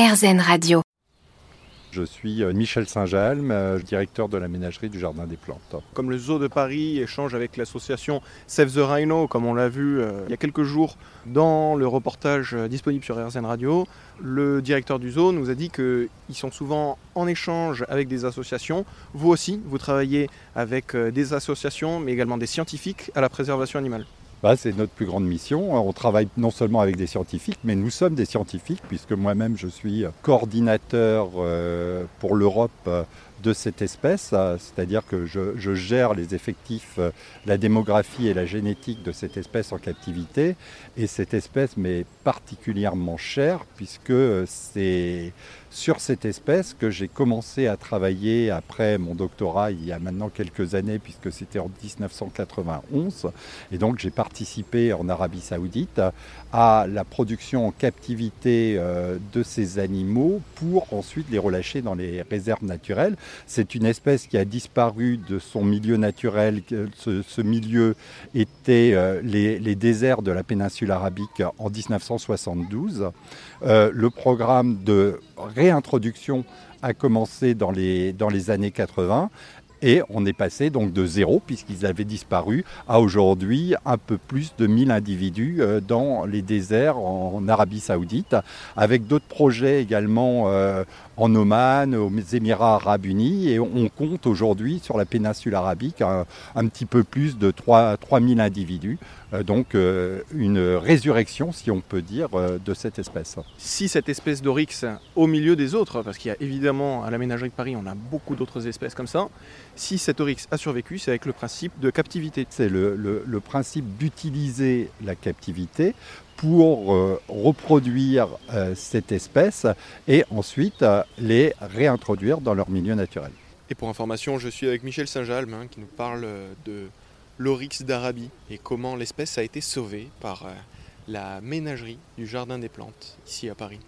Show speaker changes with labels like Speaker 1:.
Speaker 1: RZN Radio.
Speaker 2: Je suis euh, Michel Saint-Jalm, euh, directeur de la ménagerie du Jardin des Plantes.
Speaker 3: Comme le Zoo de Paris échange avec l'association Save the Rhino, comme on l'a vu euh, il y a quelques jours dans le reportage disponible sur RZN Radio, le directeur du zoo nous a dit qu'ils sont souvent en échange avec des associations. Vous aussi, vous travaillez avec des associations, mais également des scientifiques à la préservation animale.
Speaker 2: Bah, c'est notre plus grande mission. On travaille non seulement avec des scientifiques, mais nous sommes des scientifiques, puisque moi-même je suis coordinateur euh, pour l'Europe euh, de cette espèce, euh, c'est-à-dire que je, gère les effectifs, la démographie et la génétique de cette espèce en captivité. Et cette espèce m'est particulièrement chère, puisque c'est sur cette espèce que j'ai commencé à travailler après mon doctorat il y a maintenant quelques années, puisque c'était en 1991. Et donc j'ai participé en Arabie saoudite à la production en captivité euh, de ces animaux pour ensuite les relâcher dans les réserves naturelles. C'est une espèce qui a disparu de son milieu naturel. Ce, milieu était euh, les, déserts de la péninsule arabique en 1972. Euh, le programme de réintroduction a commencé dans les, dans les années 80 et on est passé donc de zéro, puisqu'ils avaient disparu, à aujourd'hui un peu plus de 1000 individus euh, dans les déserts en Arabie Saoudite, avec d'autres projets également euh, en Oman, aux Émirats Arabes Unis, et on compte aujourd'hui sur la péninsule arabique un, petit peu plus de 3, 3000 individus. Euh, donc une résurrection, si on peut dire, de cette espèce.
Speaker 3: Si cette espèce d'oryx, au milieu des autres, parce qu'il y a évidemment à la ménagerie de Paris, on a beaucoup d'autres espèces comme ça, si cet oryx a survécu, c'est avec le principe de captivité.
Speaker 2: C'est le, principe d'utiliser la captivité pour euh, reproduire euh, cette espèce et ensuite euh, les réintroduire dans leur milieu naturel.
Speaker 3: Et pour information, je suis avec Michel Saint-Jalm hein, qui nous parle de l'oryx d'Arabie et comment l'espèce a été sauvée par la ménagerie du Jardin des Plantes ici à Paris.